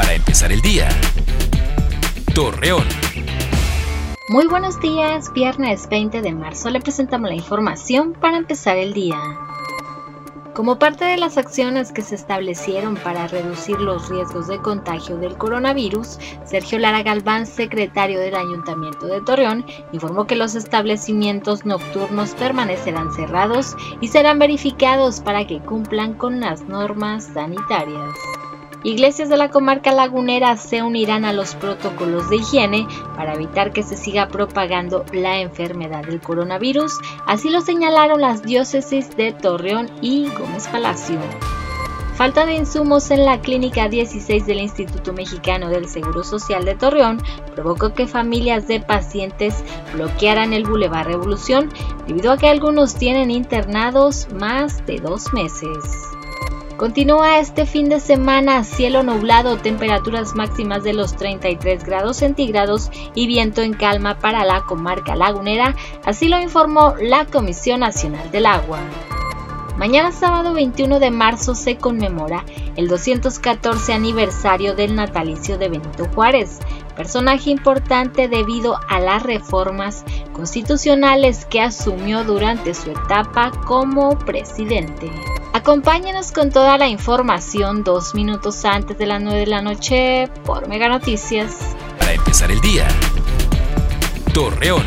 para empezar el día. Torreón. Muy buenos días, viernes 20 de marzo le presentamos la información para empezar el día. Como parte de las acciones que se establecieron para reducir los riesgos de contagio del coronavirus, Sergio Lara Galván, secretario del Ayuntamiento de Torreón, informó que los establecimientos nocturnos permanecerán cerrados y serán verificados para que cumplan con las normas sanitarias. Iglesias de la comarca lagunera se unirán a los protocolos de higiene para evitar que se siga propagando la enfermedad del coronavirus, así lo señalaron las diócesis de Torreón y Gómez Palacio. Falta de insumos en la Clínica 16 del Instituto Mexicano del Seguro Social de Torreón provocó que familias de pacientes bloquearan el Boulevard Revolución debido a que algunos tienen internados más de dos meses. Continúa este fin de semana cielo nublado, temperaturas máximas de los 33 grados centígrados y viento en calma para la comarca lagunera, así lo informó la Comisión Nacional del Agua. Mañana sábado 21 de marzo se conmemora el 214 aniversario del natalicio de Benito Juárez, personaje importante debido a las reformas constitucionales que asumió durante su etapa como presidente. Acompáñenos con toda la información dos minutos antes de las 9 de la noche por Mega Noticias. Para empezar el día, Torreón.